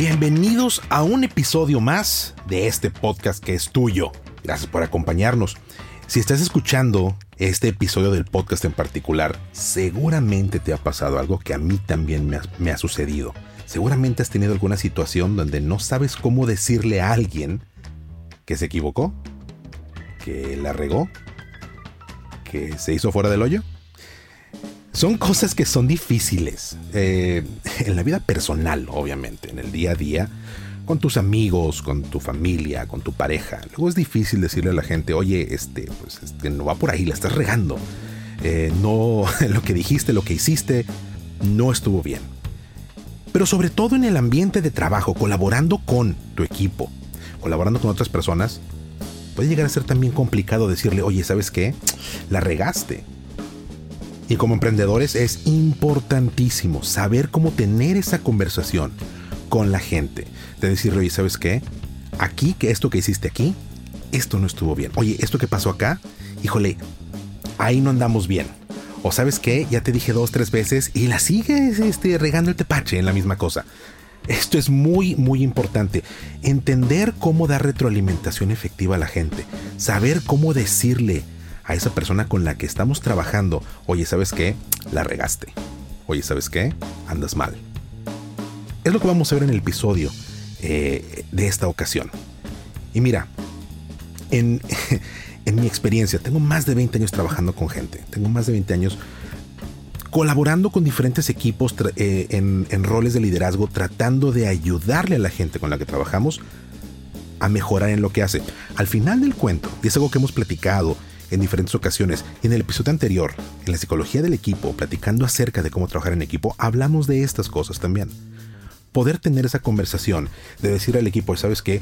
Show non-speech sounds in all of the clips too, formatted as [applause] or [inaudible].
Bienvenidos a un episodio más de este podcast que es tuyo. Gracias por acompañarnos. Si estás escuchando este episodio del podcast en particular, seguramente te ha pasado algo que a mí también me ha, sucedido. Seguramente has tenido alguna situación donde no sabes cómo decirle a alguien que se equivocó, que la regó, que se hizo fuera del hoyo. Son cosas que son difíciles. Eh, en la vida personal, obviamente, en el día a día, con tus amigos, con tu familia, con tu pareja. Luego es difícil decirle a la gente, oye, este, pues este, no va por ahí, la estás regando. Eh, no, [laughs] lo que dijiste, lo que hiciste, no estuvo bien. Pero sobre todo en el ambiente de trabajo, colaborando con tu equipo, colaborando con otras personas, puede llegar a ser también complicado decirle, oye, ¿sabes qué? La regaste y como emprendedores es importantísimo saber cómo tener esa conversación con la gente. De decirle, oye, ¿sabes qué? Aquí, que esto que hiciste aquí, esto no estuvo bien. Oye, esto que pasó acá, híjole, ahí no andamos bien. O sabes qué, ya te dije dos, tres veces y la sigues este, regando el tepache en la misma cosa. Esto es muy, muy importante. Entender cómo dar retroalimentación efectiva a la gente. Saber cómo decirle a esa persona con la que estamos trabajando, oye, ¿sabes qué? La regaste. Oye, ¿sabes qué? Andas mal. Es lo que vamos a ver en el episodio eh, de esta ocasión. Y mira, en, [laughs] en mi experiencia, tengo más de 20 años trabajando con gente. Tengo más de 20 años colaborando con diferentes equipos eh, en, en, roles de liderazgo, tratando de ayudarle a la gente con la que trabajamos a mejorar en lo que hace. Al final del cuento, y es algo que hemos platicado en diferentes ocasiones. En el episodio anterior, en la psicología del equipo, platicando acerca de cómo trabajar en equipo, hablamos de estas cosas también. Poder tener esa conversación de decir al equipo, ¿sabes qué?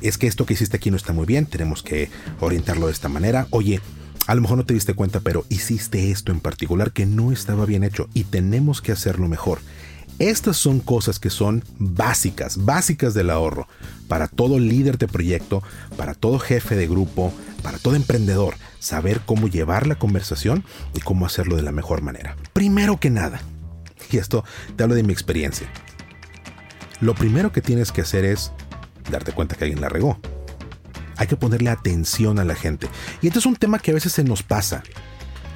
Es que esto que hiciste aquí no está muy bien, tenemos que orientarlo de esta manera. Oye, a lo mejor no te diste cuenta, pero hiciste esto en particular que no estaba bien hecho y tenemos que hacerlo mejor. Estas son cosas que son básicas, básicas del ahorro para todo líder de proyecto, para todo jefe de grupo, para todo emprendedor, saber cómo llevar la conversación y cómo hacerlo de la mejor manera. Primero que nada, [laughs] y esto te hablo de mi experiencia, lo primero que tienes que hacer es darte cuenta que alguien la regó. Hay que ponerle atención a la gente. Y este es un tema que a veces se nos pasa.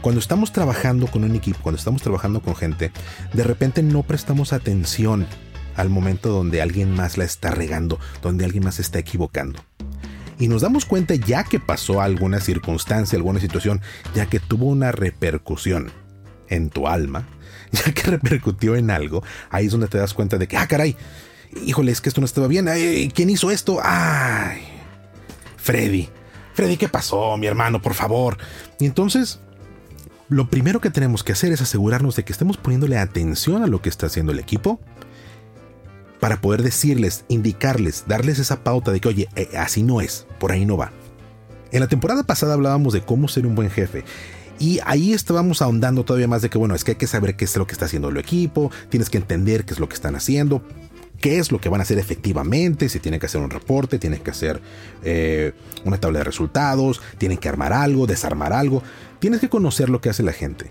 Cuando estamos trabajando con un equipo, cuando estamos trabajando con gente, de repente no prestamos atención al momento donde alguien más la está regando, donde alguien más se está equivocando y nos damos cuenta ya que pasó alguna circunstancia, alguna situación, ya que tuvo una repercusión en tu alma, [laughs] ya que repercutió en algo, ahí es donde te das cuenta de que, ah, caray, híjole, es que esto no estaba bien, ¿quién hizo esto? Ay, Freddy, Freddy, ¿qué pasó, mi hermano, por favor? Y entonces, lo primero que tenemos que hacer es asegurarnos de que estemos poniéndole atención a lo que está haciendo el equipo, para poder decirles, indicarles, darles esa pauta de que, oye, eh, así no es, por ahí no va. En la temporada pasada hablábamos de cómo ser un buen jefe. Y ahí estábamos ahondando todavía más de que, bueno, es que hay que saber qué es lo que está haciendo el equipo, tienes que entender qué es lo que están haciendo, qué es lo que van a hacer efectivamente, si tienen que hacer un reporte, tienen que hacer eh, una tabla de resultados, tienen que armar algo, desarmar algo. Tienes que conocer lo que hace la gente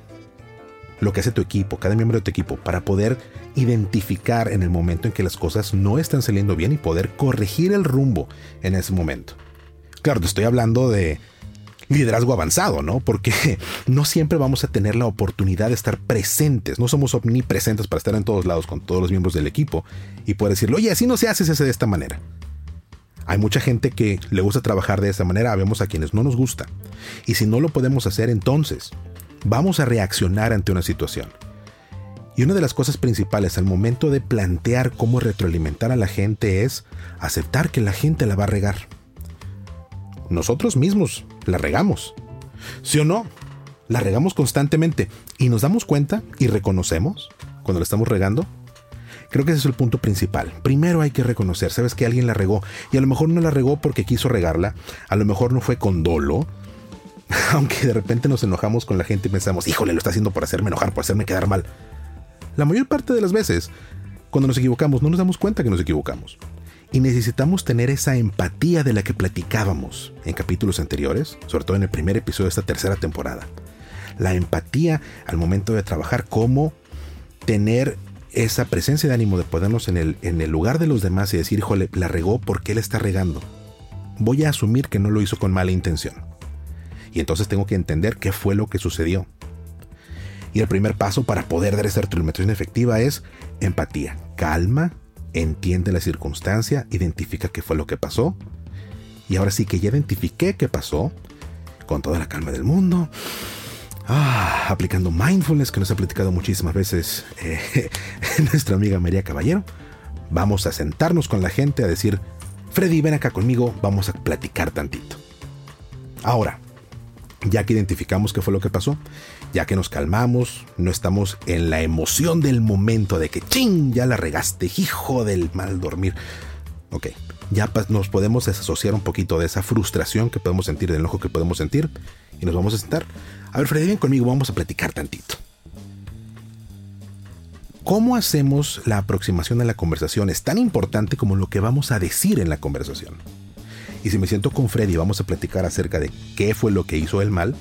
lo que hace tu equipo, cada miembro de tu equipo, para poder identificar en el momento en que las cosas no están saliendo bien y poder corregir el rumbo en ese momento. Claro, te estoy hablando de liderazgo avanzado, ¿no? Porque [laughs] no siempre vamos a tener la oportunidad de estar presentes, no somos omnipresentes para estar en todos lados con todos los miembros del equipo y poder decirle, oye, así no se hace, se hace de esta manera. Hay mucha gente que le gusta trabajar de esta manera, vemos a quienes no nos gusta. Y si no lo podemos hacer, entonces vamos a reaccionar ante una situación. Y una de las cosas principales al momento de plantear cómo retroalimentar a la gente es aceptar que la gente la va a regar. Nosotros mismos la regamos. ¿Sí o no? La regamos constantemente y nos damos cuenta y reconocemos cuando la estamos regando. Creo que ese es el punto principal. Primero hay que reconocer, sabes que alguien la regó y a lo mejor no la regó porque quiso regarla, a lo mejor no fue con dolo, [laughs] aunque de repente nos enojamos con la gente y pensamos, híjole, lo está haciendo por hacerme enojar, por hacerme quedar mal. La mayor parte de las veces, cuando nos equivocamos, no nos damos cuenta que nos equivocamos. Y necesitamos tener esa empatía de la que platicábamos en capítulos anteriores, sobre todo en el primer episodio de esta tercera temporada. La empatía al momento de trabajar, como tener esa presencia de ánimo de ponernos en el, en el lugar de los demás y decir, híjole, la regó porque él está regando. Voy a asumir que no lo hizo con mala intención. Y entonces tengo que entender qué fue lo que sucedió. Y el primer paso para poder dar esa retroalimentación efectiva es empatía. Calma, entiende la circunstancia, identifica qué fue lo que pasó. Y ahora sí que ya identifiqué qué pasó, con toda la calma del mundo, Ah, aplicando mindfulness que nos ha platicado muchísimas veces eh, [laughs] nuestra amiga María Caballero. Vamos a sentarnos con la gente a decir, Freddy, ven acá conmigo, vamos a platicar tantito. Ahora, ya que identificamos qué fue lo que pasó, ya que nos calmamos, no estamos en la emoción del momento de que ching, ya la regaste, hijo del mal dormir. Ok, ya nos podemos desasociar un poquito de esa frustración que podemos sentir, del enojo que podemos sentir, y nos vamos a sentar a ver, Freddy, ven conmigo, vamos a platicar tantito. ¿Cómo hacemos la aproximación a la conversación? Es tan importante como lo que vamos a decir en la conversación. Y si me siento con Freddy vamos a platicar acerca de qué fue lo que hizo el mal,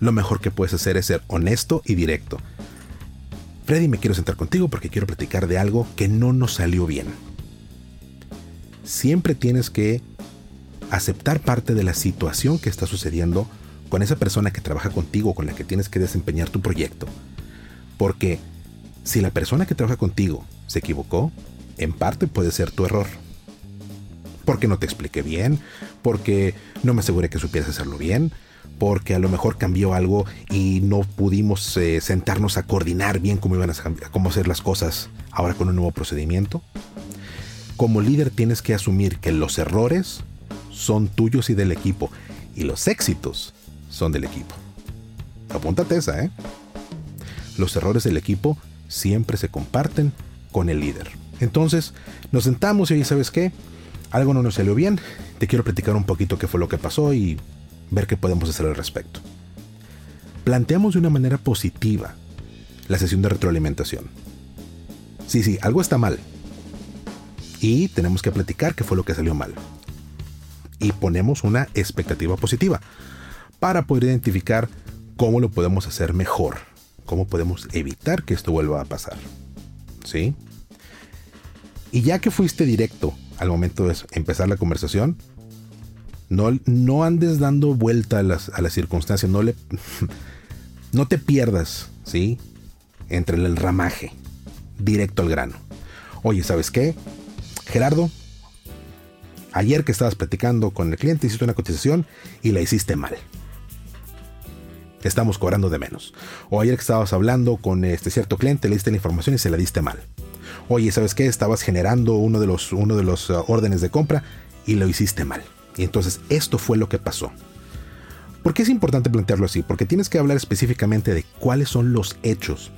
lo mejor que puedes hacer es ser honesto y directo. Freddy, me quiero sentar contigo porque quiero platicar de algo que no nos salió bien. Siempre tienes que aceptar parte de la situación que está sucediendo con esa persona que trabaja contigo, con la que tienes que desempeñar tu proyecto. Porque si la persona que trabaja contigo se equivocó, en parte puede ser tu error. Porque no te expliqué bien, porque no me aseguré que supieras hacerlo bien, porque a lo mejor cambió algo y no pudimos eh, sentarnos a coordinar bien cómo iban a cómo hacer las cosas ahora con un nuevo procedimiento. Como líder tienes que asumir que los errores son tuyos y del equipo y los éxitos son del equipo. Apúntate esa, ¿eh? Los errores del equipo siempre se comparten con el líder. Entonces, nos sentamos y ahí, ¿sabes qué? Algo no nos salió bien, te quiero platicar un poquito qué fue lo que pasó y ver qué podemos hacer al respecto. Planteamos de una manera positiva la sesión de retroalimentación. Sí, sí, algo está mal. Y tenemos que platicar qué fue lo que salió mal. Y ponemos una expectativa positiva para poder identificar cómo lo podemos hacer mejor, cómo podemos evitar que esto vuelva a pasar. ¿Sí? Y ya que fuiste directo al momento de empezar la conversación, no, no andes dando vuelta a las, a las circunstancias, no, le, [laughs] no te pierdas, ¿sí? Entre el ramaje, directo al grano. Oye, ¿sabes qué? Gerardo, ayer que estabas platicando con el cliente hiciste una cotización y la hiciste mal estamos cobrando de menos. O ayer que estabas hablando con este cierto cliente, le diste la información y se la diste mal. Oye, ¿sabes qué? Estabas generando uno de los, uno de los uh, órdenes de compra y lo hiciste mal. Y entonces esto fue lo que pasó. ¿Por qué es importante plantearlo así? Porque tienes que hablar específicamente de cuáles son los hechos.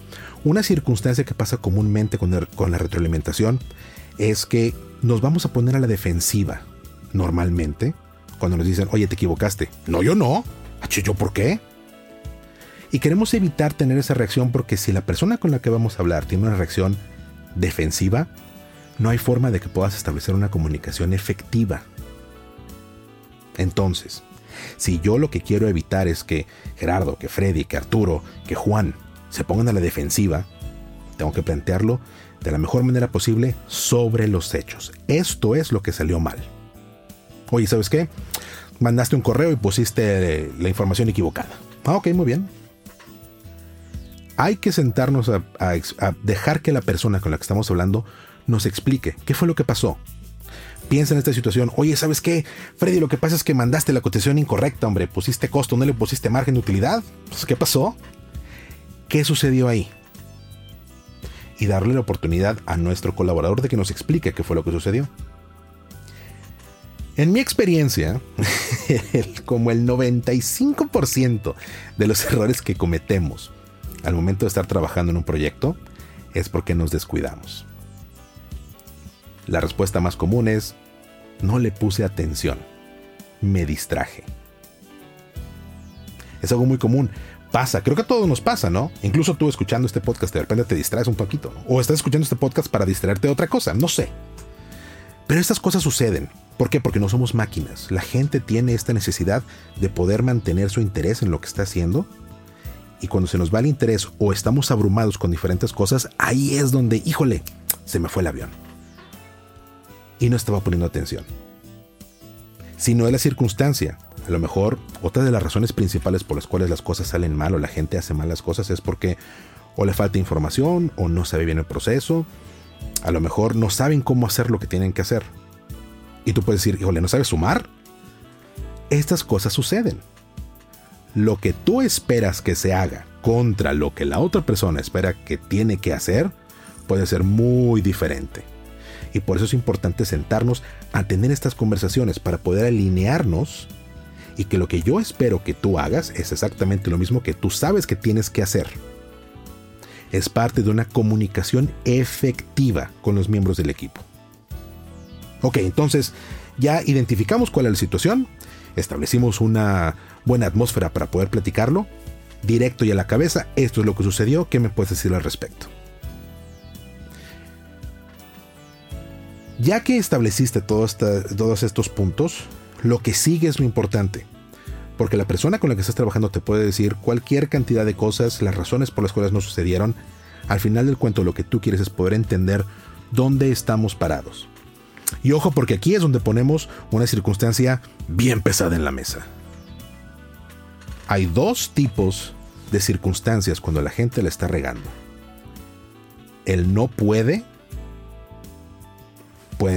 Una circunstancia que pasa comúnmente con, con la retroalimentación es que nos vamos a poner a la defensiva normalmente cuando nos dicen, oye, te equivocaste. No, yo no. ¿Yo por qué? Y queremos evitar tener esa reacción porque si la persona con la que vamos a hablar tiene una reacción defensiva, no hay forma de que puedas establecer una comunicación efectiva. Entonces, si yo lo que quiero evitar es que Gerardo, que Freddy, que Arturo, que Juan se pongan a la defensiva, tengo que plantearlo de la mejor manera posible sobre los hechos. Esto es lo que salió mal. Oye, ¿sabes qué? Mandaste un correo y pusiste la información equivocada. Ah, ok, muy bien hay que sentarnos a, dejar que la persona con la que estamos hablando nos explique qué fue lo que pasó. Piensa en esta situación, oye, ¿sabes qué? Freddy, lo que pasa es que mandaste la cotización incorrecta, hombre, pusiste costo, no le pusiste margen de utilidad. Pues, ¿Qué pasó? ¿Qué sucedió ahí? Y darle la oportunidad a nuestro colaborador de que nos explique qué fue lo que sucedió. En mi experiencia, [laughs] como el 95% de los errores que cometemos al momento de estar trabajando en un proyecto es porque nos descuidamos. La respuesta más común es, no le puse atención, me distraje. Es algo muy común. Pasa, creo que a todos nos pasa, ¿no? Incluso tú escuchando este podcast de repente te distraes un poquito. O estás escuchando este podcast para distraerte de otra cosa, no sé. Pero estas cosas suceden. ¿Por qué? Porque no somos máquinas. La gente tiene esta necesidad de poder mantener su interés en lo que está haciendo. Y cuando se nos va el interés o estamos abrumados con diferentes cosas, ahí es donde, híjole, se me fue el avión. Y no estaba poniendo atención. Si no es la circunstancia, a lo mejor otra de las razones principales por las cuales las cosas salen mal o la gente hace mal las cosas es porque o le falta información o no sabe bien el proceso. A lo mejor no saben cómo hacer lo que tienen que hacer. Y tú puedes decir, híjole, ¿no sabes sumar? Estas cosas suceden. Lo que tú esperas que se haga contra lo que la otra persona espera que tiene que hacer puede ser muy diferente. Y por eso es importante sentarnos a tener estas conversaciones para poder alinearnos y que lo que yo espero que tú hagas es exactamente lo mismo que tú sabes que tienes que hacer. Es parte de una comunicación efectiva con los miembros del equipo. Ok, entonces ya identificamos cuál es la situación, establecimos una buena atmósfera para poder platicarlo, directo y a la cabeza, esto es lo que sucedió, ¿qué me puedes decir al respecto? Ya que estableciste todos estos puntos, lo que sigue es lo importante. Porque la persona con la que estás trabajando te puede decir cualquier cantidad de cosas, las razones por las cuales no sucedieron. Al final del cuento lo que tú quieres es poder entender dónde estamos parados. Y ojo porque aquí es donde ponemos una circunstancia bien pesada en la mesa. Hay dos tipos de circunstancias cuando la gente le está regando. El no puede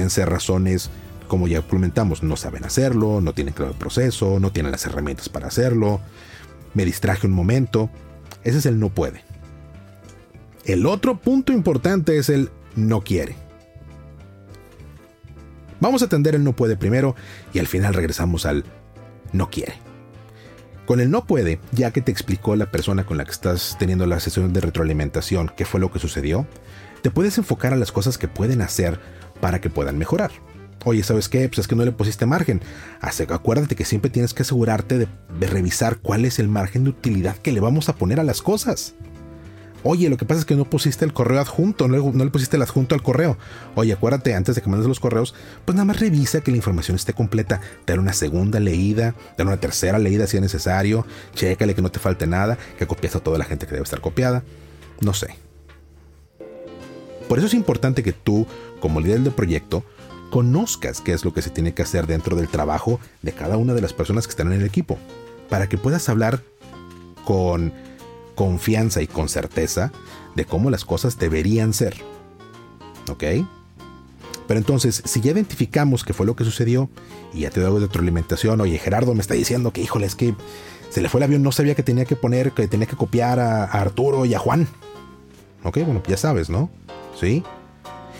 pueden ser razones como ya comentamos, no saben hacerlo, no tienen claro el proceso, no tienen las herramientas para hacerlo, me distraje un momento. Ese es el no puede. El otro punto importante es el no quiere. Vamos a atender el no puede primero y al final regresamos al no quiere. Con el no puede, ya que te explicó la persona con la que estás teniendo la sesión de retroalimentación qué fue lo que sucedió, te puedes enfocar a las cosas que pueden hacer para que puedan mejorar. Oye, ¿sabes qué? Pues es que no le pusiste margen. acuérdate que siempre tienes que asegurarte de, revisar cuál es el margen de utilidad que le vamos a poner a las cosas. Oye, lo que pasa es que no pusiste el correo adjunto, no le, pusiste el adjunto al correo. Oye, acuérdate, antes de que mandes los correos, pues nada más revisa que la información esté completa. Dale una segunda leída, dale una tercera leída si es necesario. Chécale que no te falte nada, que copias a toda la gente que debe estar copiada. No sé. Por eso es importante que tú, como líder del proyecto, conozcas qué es lo que se tiene que hacer dentro del trabajo de cada una de las personas que están en el equipo, para que puedas hablar con confianza y con certeza de cómo las cosas deberían ser. ¿Ok? Pero entonces, si ya identificamos qué fue lo que sucedió y ya te doy de retroalimentación, oye, Gerardo me está diciendo que, híjole, es que se le fue el avión, no sabía que tenía que poner, que tenía que copiar a, a Arturo y a Juan. Ok, bueno, ya sabes, ¿no? Sí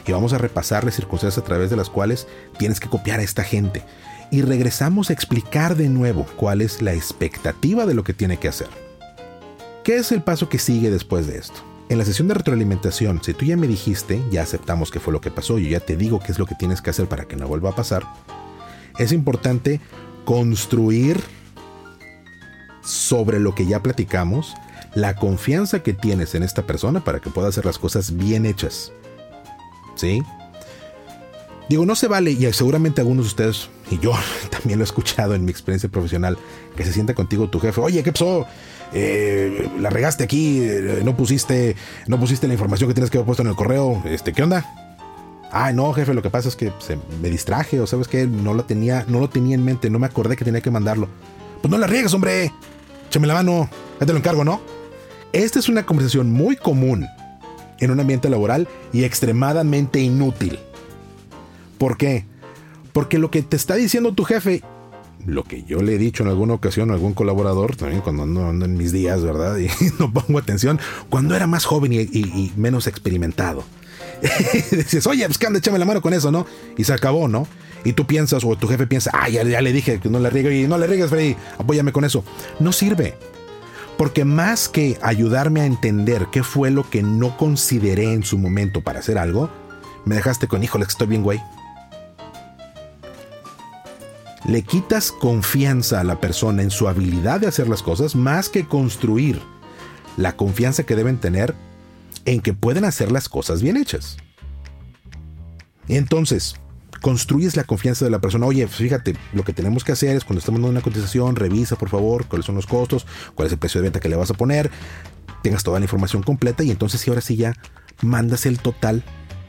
y vamos a repasar las circunstancias a través de las cuales tienes que copiar a esta gente. Y regresamos a explicar de nuevo cuál es la expectativa de lo que tiene que hacer. ¿Qué es el paso que sigue después de esto? En la sesión de retroalimentación, si tú ya me dijiste, ya aceptamos que fue lo que pasó, yo ya te digo qué es lo que tienes que hacer para que no vuelva a pasar, es importante construir sobre lo que ya platicamos la confianza que tienes en esta persona para que pueda hacer las cosas bien hechas. ¿sí? Digo, no se vale, y seguramente algunos de ustedes, y yo [laughs] también lo he escuchado en mi experiencia profesional, que se sienta contigo tu jefe, oye, ¿qué pasó? Eh, la regaste aquí, eh, no pusiste, no pusiste la información que tienes que haber puesto en el correo, este, ¿qué onda? Ah, no, jefe, lo que pasa es que se, me distraje, o sabes que no lo tenía, no lo tenía en mente, no me acordé que tenía que mandarlo. Pues no la riegues, hombre. Échame la mano, ya te lo encargo, ¿no? Esta es una conversación muy común en un ambiente laboral y extremadamente inútil. ¿Por qué? Porque lo que te está diciendo tu jefe, lo que yo le he dicho en alguna ocasión a algún colaborador, también cuando ando, en mis días, ¿verdad? Y [laughs] no pongo atención, cuando era más joven y, menos experimentado. [laughs] Dices, oye, pues que anda, échame la mano con eso, ¿no? Y se acabó, ¿no? Y tú piensas, o tu jefe piensa, ah, ya, le dije que no le riegue, y no le riegues, Freddy, apóyame con eso. No sirve. Porque más que ayudarme a entender qué fue lo que no consideré en su momento para hacer algo, Me dejaste con, híjole, estoy bien, güey. Le quitas confianza a la persona en su habilidad de hacer las cosas más que construir la confianza que deben tener en que pueden hacer las cosas bien hechas. Entonces, construyes la confianza de la persona. Oye, fíjate, lo que tenemos que hacer es cuando estamos dando una cotización, revisa por favor cuáles son los costos, cuál es el precio de venta que le vas a poner, tengas toda la información completa y entonces sí, ahora sí ya mandas el total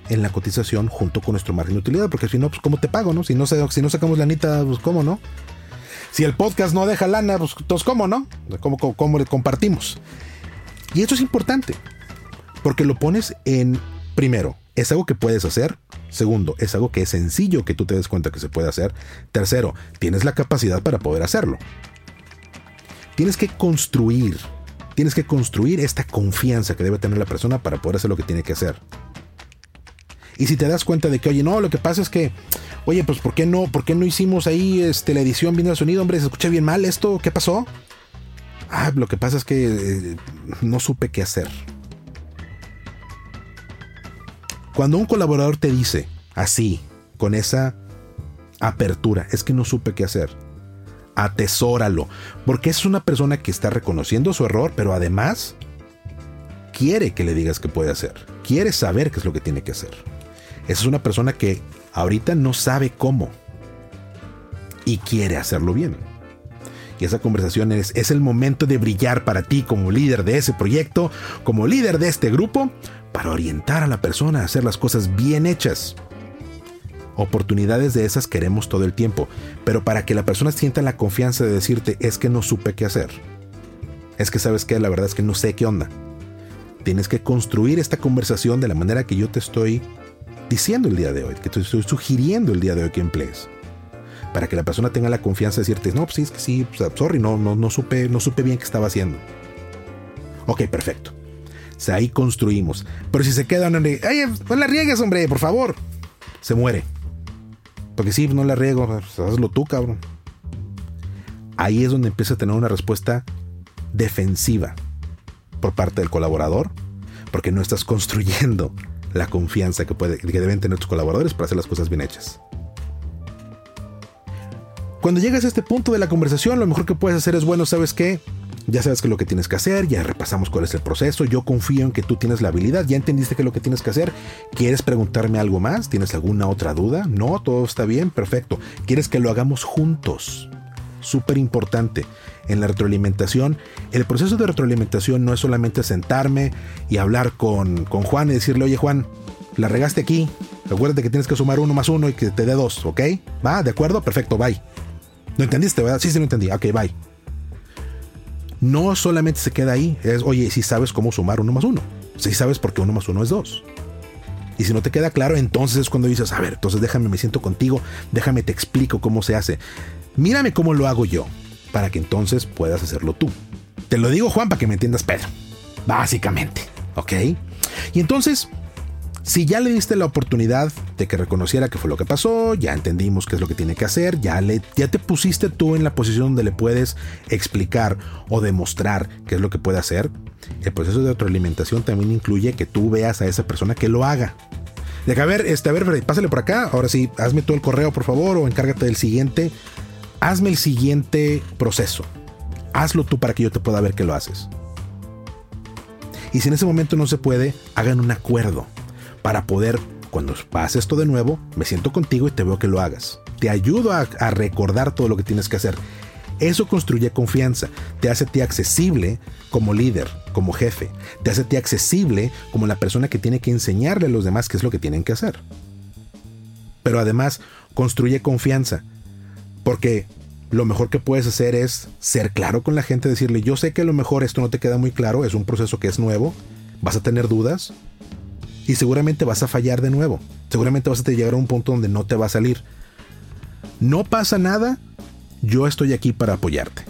en la cotización junto con nuestro margen de utilidad, porque si no, pues cómo te pago, ¿no? Si no, sacamos lanita, pues cómo, ¿no? Si el podcast no deja lana, pues cómo, ¿no? ¿Cómo, cómo, cómo le compartimos? Y esto es importante, porque lo pones en, primero, es algo que puedes hacer. Segundo, es algo que es sencillo que tú te des cuenta que se puede hacer. Tercero, tienes la capacidad para poder hacerlo. Tienes que construir, tienes que construir esta confianza que debe tener la persona para poder hacer lo que tiene que hacer. Y si te das cuenta de que, oye, no, lo que pasa es que, oye, pues ¿por qué no, por qué no hicimos ahí este, la edición viendo el sonido? Hombre, se escucha bien mal esto, ¿qué pasó? Ah, lo que pasa es que eh, no supe qué hacer. Cuando un colaborador te dice así, con esa apertura, es que no supe qué hacer. Atesóralo, porque es una persona que está reconociendo su error, pero además quiere que le digas qué puede hacer. Quiere saber qué es lo que tiene que hacer. Esa es una persona que ahorita no sabe cómo y quiere hacerlo bien. Y esa conversación es, es, el momento de brillar para ti como líder de ese proyecto, como líder de este grupo, para orientar a la persona a hacer las cosas bien hechas. Oportunidades de esas queremos todo el tiempo, pero para que la persona sienta la confianza de decirte es que no supe qué hacer. Es que sabes que la verdad es que no sé qué onda. Tienes que construir esta conversación de la manera que yo te estoy diciendo el día de hoy, que te estoy sugiriendo el día de hoy que emplees. Para que la persona tenga la confianza de decirte, no, pues sí, es que sí, sorry, no, no, no, supe, no supe bien qué estaba haciendo. Ok, perfecto. O sea, ahí construimos. Pero si se queda, no le, ay, no la riegues, hombre, por favor. Se muere. Porque sí, no la riego, pues, hazlo tú, cabrón. Ahí es donde empieza a tener una respuesta defensiva por parte del colaborador, porque no estás construyendo la confianza que, que deben tener tus colaboradores para hacer las cosas bien hechas. Cuando llegas a este punto de la conversación, lo mejor que puedes hacer es, bueno, ¿sabes qué? Ya sabes qué es lo que tienes que hacer, ya repasamos cuál es el proceso, yo confío en que tú tienes la habilidad, ya entendiste qué es lo que tienes que hacer, ¿quieres preguntarme algo más? ¿Tienes alguna otra duda? No, todo está bien, perfecto. ¿Quieres que lo hagamos juntos? Súper importante. En la retroalimentación, el proceso de retroalimentación no es solamente sentarme y hablar con, con Juan y decirle, oye Juan, la regaste aquí, recuerda que tienes que sumar uno más uno y que te dé dos, ¿ok? ¿Va? ¿De acuerdo? Perfecto, bye. ¿No entendiste, verdad? Sí, sí, lo entendí. Ok, bye. No solamente se queda ahí, es, oye, si sabes cómo sumar uno más uno. Si sabes por qué uno más uno es dos. Y si no te queda claro, entonces es cuando dices, a ver, entonces déjame, me siento contigo, déjame, te explico cómo se hace. Mírame cómo lo hago yo, para que entonces puedas hacerlo tú. Te lo digo, Juan, para que me entiendas, Pedro. Básicamente, ¿ok? Y entonces, si ya le diste la oportunidad de que reconociera qué fue lo que pasó, ya entendimos qué es lo que tiene que hacer, ya, le, ya te pusiste tú en la posición donde le puedes explicar o demostrar qué es lo que puede hacer, el proceso de retroalimentación también incluye que tú veas a esa persona que lo haga. De que, a ver, este, a ver, pásale por acá, ahora sí, hazme tú el correo por favor o encárgate del siguiente. Hazme el siguiente proceso. Hazlo tú para que yo te pueda ver que lo haces. Y si en ese momento no se puede, hagan un acuerdo para poder, cuando pase esto de nuevo, me siento contigo y te veo que lo hagas. Te ayudo a, recordar todo lo que tienes que hacer. Eso construye confianza, te hace ti accesible como líder, como jefe, te hace ti accesible como la persona que tiene que enseñarle a los demás qué es lo que tienen que hacer. Pero además construye confianza, porque lo mejor que puedes hacer es ser claro con la gente, decirle, yo sé que a lo mejor esto no te queda muy claro, es un proceso que es nuevo, vas a tener dudas, y seguramente vas a fallar de nuevo. Seguramente vas a llegar a un punto donde no te va a salir. No pasa nada, yo estoy aquí para apoyarte.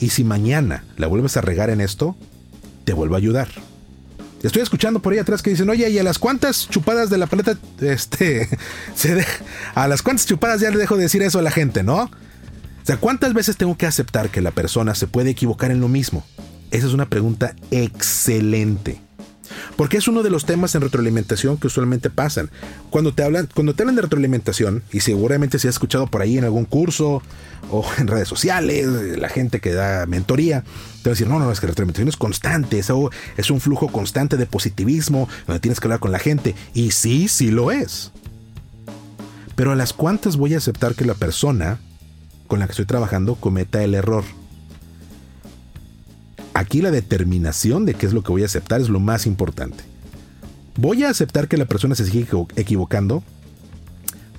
Y si mañana la vuelves a regar en esto, te vuelvo a ayudar. Estoy escuchando por ahí atrás que dicen, oye, ¿y a las cuantas chupadas de la paleta, este, [laughs] se a las cuantas chupadas ya le dejo de decir eso a la gente, ¿no? O sea, ¿cuántas veces tengo que aceptar que la persona se puede equivocar en lo mismo? Esa es una pregunta excelente. Porque es uno de los temas en retroalimentación que usualmente pasan. Cuando te hablan, cuando te hablan de retroalimentación, y seguramente si has escuchado por ahí en algún curso o en redes sociales, la gente que da mentoría, te va a decir, no, no, es que la retroalimentación es constante, es un flujo constante de positivismo, donde tienes que hablar con la gente. Y sí, sí lo es. Pero a las cuantas voy a aceptar que la persona con la que estoy trabajando cometa el error. Aquí la determinación de qué es lo que voy a aceptar es lo más importante. ¿Voy a aceptar que la persona se sigue equivocando?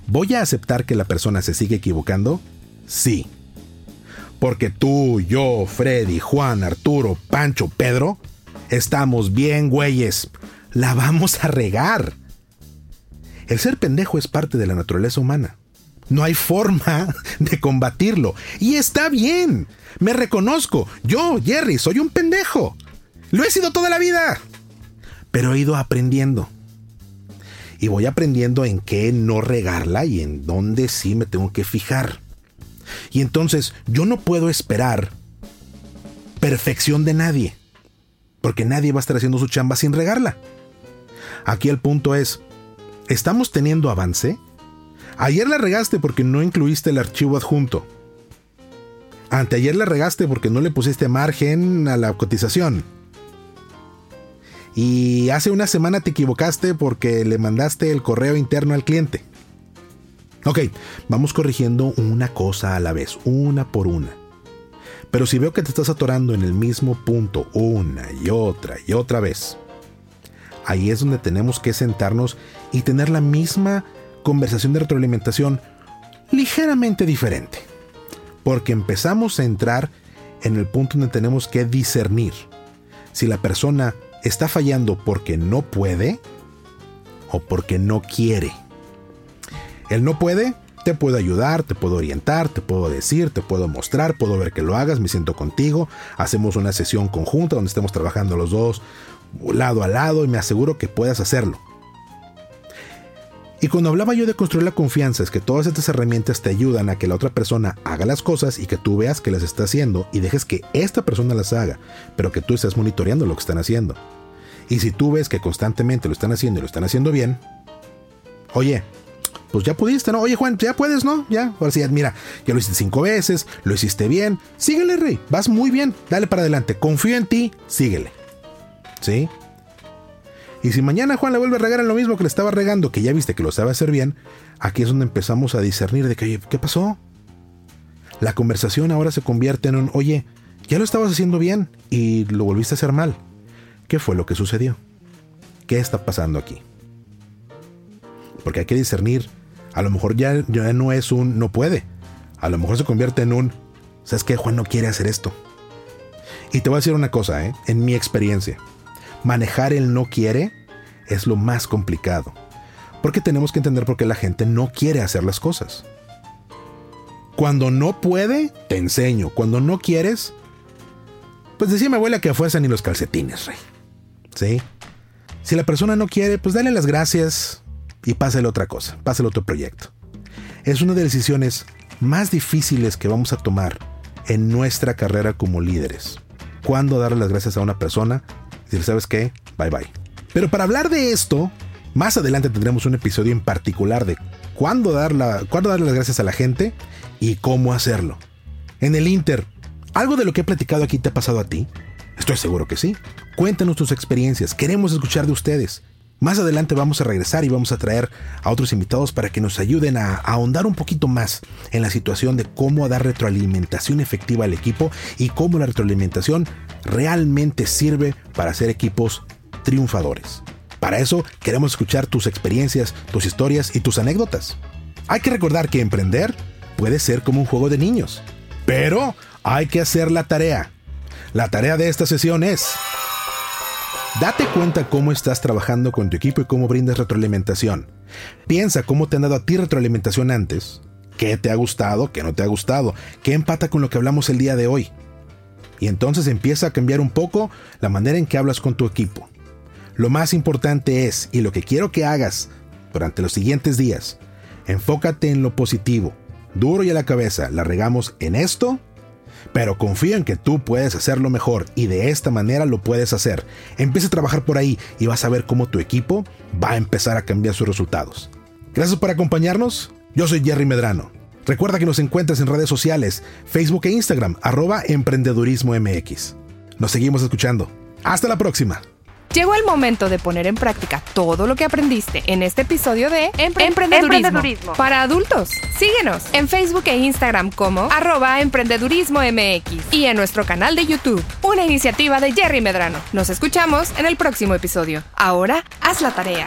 ¿Voy a aceptar que la persona se sigue equivocando? Sí. Porque tú, yo, Freddy, Juan, Arturo, Pancho, Pedro, estamos bien, güeyes. La vamos a regar. El ser pendejo es parte de la naturaleza humana. No hay forma [laughs] de combatirlo. Y está bien. Me reconozco. Yo, Jerry, soy un pendejo. Lo he sido toda la vida. Pero he ido aprendiendo. Y voy aprendiendo en qué no regarla y en dónde sí me tengo que fijar. Y entonces yo no puedo esperar perfección de nadie. Porque nadie va a estar haciendo su chamba sin regarla. Aquí el punto es, ¿estamos teniendo avance? Ayer la regaste porque no incluiste el archivo adjunto. Anteayer la regaste porque no le pusiste margen a la cotización. Y hace una semana te equivocaste porque le mandaste el correo interno al cliente. Ok, vamos corrigiendo una cosa a la vez, una por una. Pero si veo que te estás atorando en el mismo punto una y otra y otra vez, ahí es donde tenemos que sentarnos y tener la misma conversación de retroalimentación ligeramente diferente. Porque empezamos a entrar en el punto donde tenemos que discernir si la persona está fallando porque no puede o porque no quiere. El no puede, te puedo ayudar, te puedo orientar, te puedo decir, te puedo mostrar, puedo ver que lo hagas, me siento contigo, hacemos una sesión conjunta donde estemos trabajando los dos lado a lado y me aseguro que puedas hacerlo. Y cuando hablaba yo de construir la confianza, es que todas estas herramientas te ayudan a que la otra persona haga las cosas y que tú veas que las está haciendo y dejes que esta persona las haga, pero que tú estés monitoreando lo que están haciendo. Y si tú ves que constantemente lo están haciendo y lo están haciendo bien, oye, pues ya pudiste, ¿no? Oye Juan, ya puedes, ¿no? Ya, ahora sí, mira, ya lo hiciste cinco veces, lo hiciste bien, síguele, Rey, vas muy bien, dale para adelante, confío en ti, síguele. ¿Sí? Y si mañana Juan le vuelve a regar en lo mismo que le estaba regando, que ya viste que lo sabe hacer bien, aquí es donde empezamos a discernir de que, oye, ¿qué pasó? La conversación ahora se convierte en un, oye, ya lo estabas haciendo bien y lo volviste a hacer mal. ¿Qué fue lo que sucedió? ¿Qué está pasando aquí? Porque hay que discernir. A lo mejor ya, ya no es un no puede. A lo mejor se convierte en un, ¿sabes qué? Juan no quiere hacer esto. Y te voy a decir una cosa, ¿eh? en mi experiencia manejar el no quiere es lo más complicado. Porque tenemos que entender por qué la gente no quiere hacer las cosas. Cuando no puede, te enseño. Cuando no quieres, pues decía mi abuela que fuesen ni los calcetines, rey. ¿Sí? Si la persona no quiere, pues dale las gracias y pásale otra cosa, pásale otro proyecto. Es una de las decisiones más difíciles que vamos a tomar en nuestra carrera como líderes. Cuando darle las gracias a una persona decir, ¿sabes qué? Bye bye. Pero para hablar de esto, más adelante tendremos un episodio en particular de cuándo, dar la, cuándo las gracias a la gente y cómo hacerlo. En el Inter, ¿algo de lo que he platicado aquí te ha pasado a ti? Estoy seguro que sí. Cuéntanos tus experiencias, queremos escuchar de ustedes. Más adelante vamos a regresar y vamos a traer a otros invitados para que nos ayuden a, ahondar un poquito más en la situación de cómo dar retroalimentación efectiva al equipo y cómo la retroalimentación realmente sirve para hacer equipos triunfadores. Para eso queremos escuchar tus experiencias, tus historias y tus anécdotas. Hay que recordar que emprender puede ser como un juego de niños, pero hay que hacer la tarea. La tarea de esta sesión es Date cuenta cómo estás trabajando con tu equipo y cómo brindas retroalimentación. Piensa cómo te han dado a ti retroalimentación antes. ¿Qué te ha gustado? ¿Qué no te ha gustado? ¿Qué empata con lo que hablamos el día de hoy? Y entonces empieza a cambiar un poco la manera en que hablas con tu equipo. Lo más importante es, y lo que quiero que hagas durante los siguientes días, enfócate en lo positivo. Duro y a la cabeza, la regamos en esto Pero confío en que tú puedes hacerlo mejor y de esta manera lo puedes hacer. Empieza a trabajar por ahí y vas a ver cómo tu equipo va a empezar a cambiar sus resultados. Gracias por acompañarnos. Yo soy Jerry Medrano. Recuerda que nos encuentras en redes sociales, Facebook e Instagram, arroba emprendedurismo MX. Nos seguimos escuchando. Hasta la próxima. Llegó el momento de poner en práctica todo lo que aprendiste en este episodio de emprendedurismo, para adultos. Síguenos en Facebook e Instagram como arroba emprendedurismo MX y en nuestro canal de YouTube, una iniciativa de Jerry Medrano. Nos escuchamos en el próximo episodio. Ahora, haz la tarea.